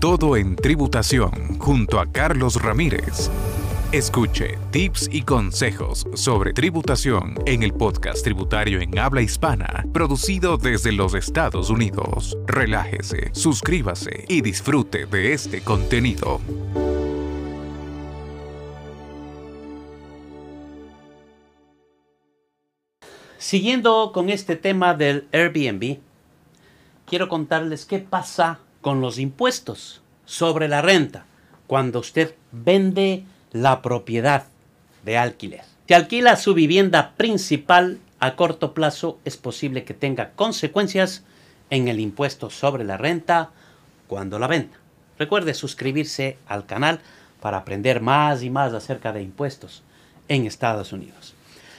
todo en tributación junto a Carlos Ramírez. Escuche tips y consejos sobre tributación en el podcast tributario en habla hispana, producido desde los Estados Unidos. Relájese, suscríbase y disfrute de este contenido. Siguiendo con este tema del Airbnb, quiero contarles qué pasa con los impuestos sobre la renta cuando usted vende la propiedad de alquiler. Si alquila su vivienda principal a corto plazo, es posible que tenga consecuencias en el impuesto sobre la renta cuando la venda. Recuerde suscribirse al canal para aprender más y más acerca de impuestos en Estados Unidos.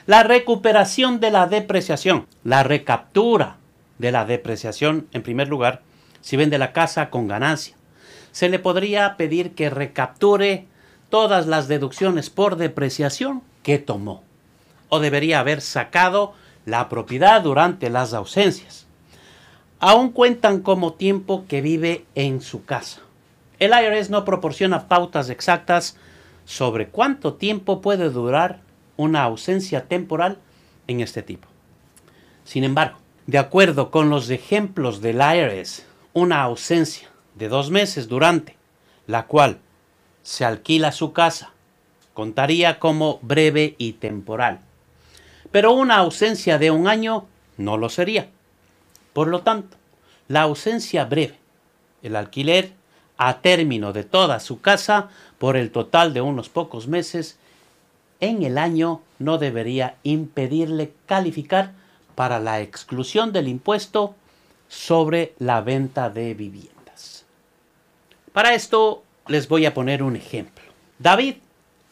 La recuperación de la depreciación, la recaptura de la depreciación, en primer lugar, si vende la casa con ganancia. Se le podría pedir que recapture todas las deducciones por depreciación que tomó. O debería haber sacado la propiedad durante las ausencias. Aún cuentan como tiempo que vive en su casa. El IRS no proporciona pautas exactas sobre cuánto tiempo puede durar una ausencia temporal en este tipo. Sin embargo, de acuerdo con los ejemplos del IRS, una ausencia de dos meses durante la cual se alquila su casa. Contaría como breve y temporal. Pero una ausencia de un año no lo sería. Por lo tanto, la ausencia breve, el alquiler a término de toda su casa por el total de unos pocos meses, en el año no debería impedirle calificar para la exclusión del impuesto sobre la venta de viviendas. Para esto les voy a poner un ejemplo. David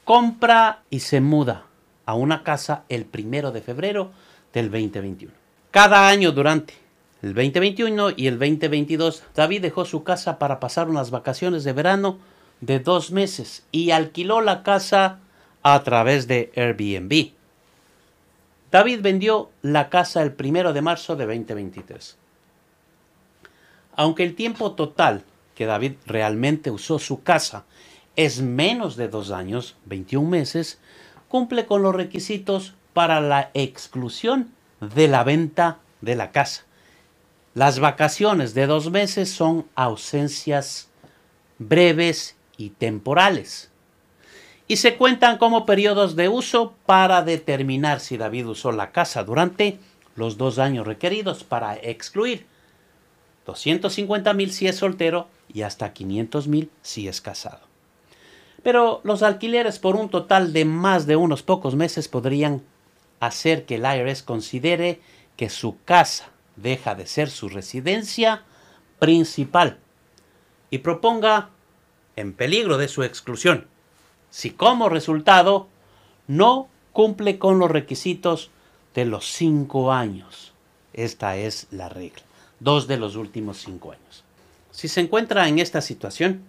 compra y se muda a una casa el primero de febrero del 2021. Cada año durante el 2021 y el 2022, David dejó su casa para pasar unas vacaciones de verano de dos meses y alquiló la casa a través de Airbnb. David vendió la casa el primero de marzo de 2023. Aunque el tiempo total que David realmente usó su casa es menos de dos años, 21 meses, cumple con los requisitos para la exclusión de la venta de la casa. Las vacaciones de dos meses son ausencias breves y temporales y se cuentan como periodos de uso para determinar si David usó la casa durante los dos años requeridos para excluir 250 mil si es soltero y hasta 500 mil si es casado. Pero los alquileres por un total de más de unos pocos meses podrían hacer que el IRS considere que su casa deja de ser su residencia principal y proponga en peligro de su exclusión si como resultado no cumple con los requisitos de los cinco años. Esta es la regla dos de los últimos cinco años. Si se encuentra en esta situación,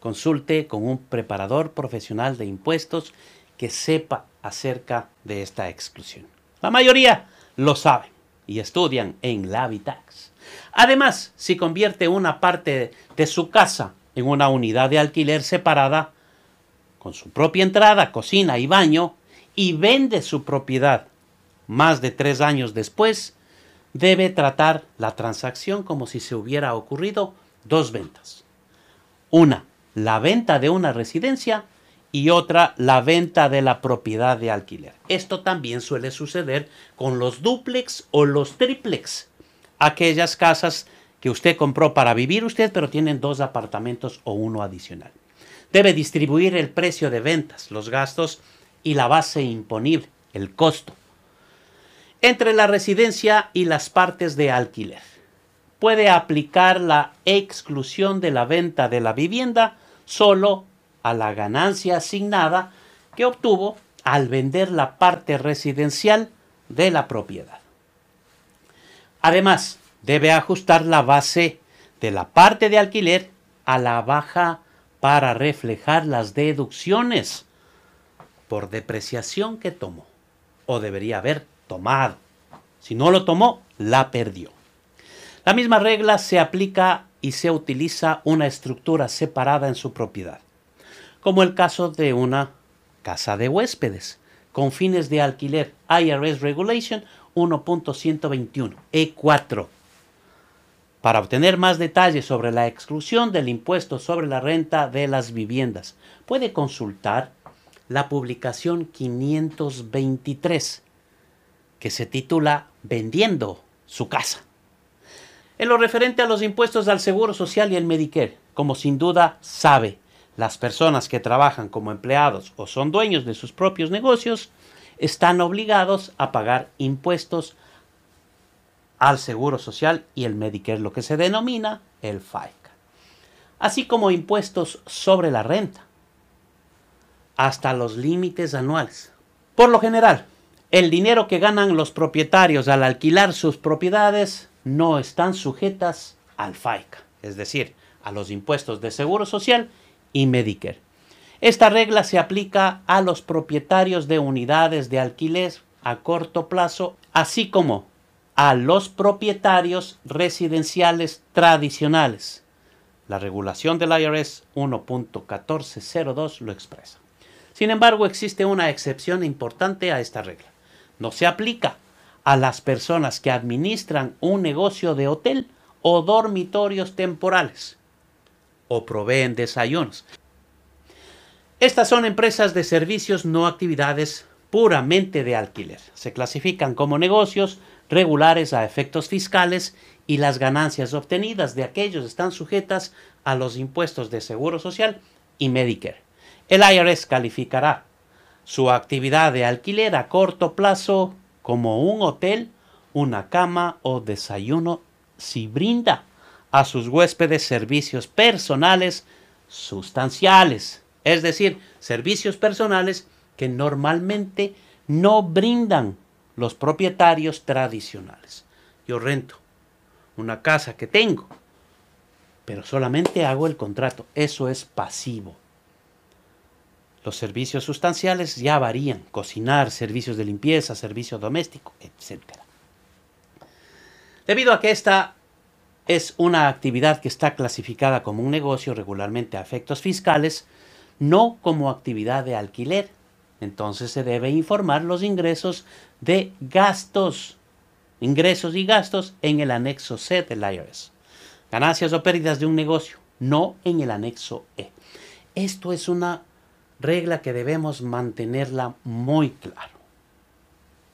consulte con un preparador profesional de impuestos que sepa acerca de esta exclusión. La mayoría lo saben y estudian en la Habitax. Además, si convierte una parte de su casa en una unidad de alquiler separada, con su propia entrada, cocina y baño, y vende su propiedad más de tres años después, debe tratar la transacción como si se hubiera ocurrido dos ventas. Una, la venta de una residencia y otra, la venta de la propiedad de alquiler. Esto también suele suceder con los duplex o los triplex, aquellas casas que usted compró para vivir usted, pero tienen dos apartamentos o uno adicional. Debe distribuir el precio de ventas, los gastos y la base imponible, el costo entre la residencia y las partes de alquiler. Puede aplicar la exclusión de la venta de la vivienda solo a la ganancia asignada que obtuvo al vender la parte residencial de la propiedad. Además, debe ajustar la base de la parte de alquiler a la baja para reflejar las deducciones por depreciación que tomó o debería haber tomado. Si no lo tomó, la perdió. La misma regla se aplica y se utiliza una estructura separada en su propiedad, como el caso de una casa de huéspedes con fines de alquiler IRS Regulation 1.121 E4. Para obtener más detalles sobre la exclusión del impuesto sobre la renta de las viviendas, puede consultar la publicación 523, que se titula Vendiendo su casa. En lo referente a los impuestos al Seguro Social y el Medicare, como sin duda sabe, las personas que trabajan como empleados o son dueños de sus propios negocios están obligados a pagar impuestos al Seguro Social y el Medicare, lo que se denomina el FICA, así como impuestos sobre la renta, hasta los límites anuales. Por lo general, el dinero que ganan los propietarios al alquilar sus propiedades no están sujetas al FICA, es decir, a los impuestos de Seguro Social y Medicare. Esta regla se aplica a los propietarios de unidades de alquiler a corto plazo, así como a los propietarios residenciales tradicionales. La regulación del IRS 1.1402 lo expresa. Sin embargo, existe una excepción importante a esta regla. No se aplica a las personas que administran un negocio de hotel o dormitorios temporales o proveen desayunos. Estas son empresas de servicios, no actividades puramente de alquiler. Se clasifican como negocios regulares a efectos fiscales y las ganancias obtenidas de aquellos están sujetas a los impuestos de Seguro Social y Medicare. El IRS calificará su actividad de alquiler a corto plazo como un hotel, una cama o desayuno si brinda a sus huéspedes servicios personales sustanciales es decir, servicios personales que normalmente no brindan los propietarios tradicionales. Yo rento una casa que tengo, pero solamente hago el contrato. Eso es pasivo. Los servicios sustanciales ya varían, cocinar, servicios de limpieza, servicio doméstico, etc. Debido a que esta es una actividad que está clasificada como un negocio regularmente a efectos fiscales, no como actividad de alquiler. Entonces se debe informar los ingresos de gastos, ingresos y gastos en el anexo C del IRS. Ganancias o pérdidas de un negocio, no en el anexo E. Esto es una regla que debemos mantenerla muy claro.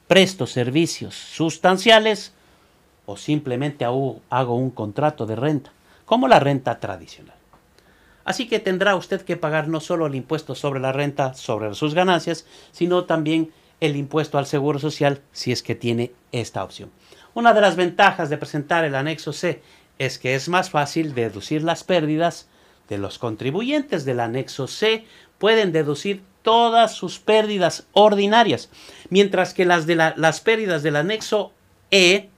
Presto servicios sustanciales o simplemente hago un contrato de renta, como la renta tradicional. Así que tendrá usted que pagar no solo el impuesto sobre la renta, sobre sus ganancias, sino también el impuesto al seguro social si es que tiene esta opción. Una de las ventajas de presentar el anexo C es que es más fácil deducir las pérdidas de los contribuyentes del anexo C. Pueden deducir todas sus pérdidas ordinarias, mientras que las de las pérdidas del anexo E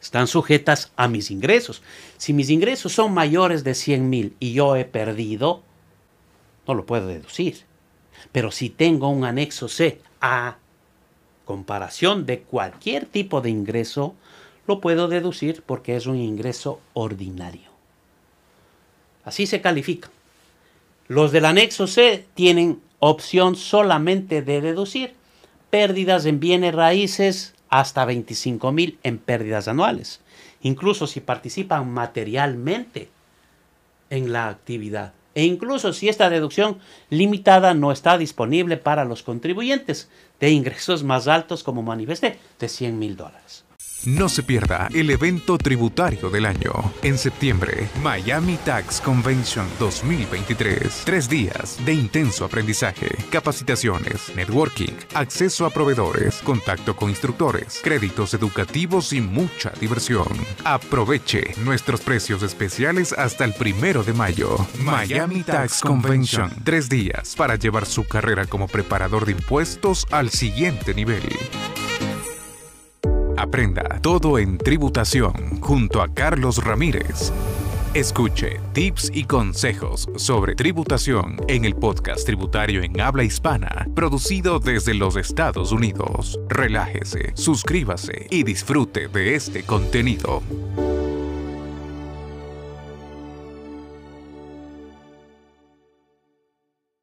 están sujetas a mis ingresos. Si mis ingresos son mayores de 100 mil y yo he perdido, no lo puedo deducir. Pero si tengo un anexo C a comparación de cualquier tipo de ingreso, lo puedo deducir porque es un ingreso ordinario. Así se califica. Los del anexo C tienen opción solamente de deducir pérdidas en bienes raíces hasta 25 mil en pérdidas anuales, incluso si participan materialmente en la actividad. E incluso si esta deducción limitada no está disponible para los contribuyentes de ingresos más altos, como manifesté, de 100 mil dólares. No se pierda el evento tributario del año. En septiembre, Miami Tax Convention 2023. Tres días de intenso aprendizaje, capacitaciones, networking, acceso a proveedores, contacto con instructores, créditos educativos y mucha diversión. Aproveche nuestros precios especiales hasta el primero de mayo. Miami Tax Convention. Tres días para llevar su carrera como preparador de impuestos al siguiente nivel. Aprenda todo en tributación junto a Carlos Ramírez. Escuche tips y consejos sobre tributación en el podcast tributario en habla hispana, producido desde los Estados Unidos. Relájese, suscríbase y disfrute de este contenido.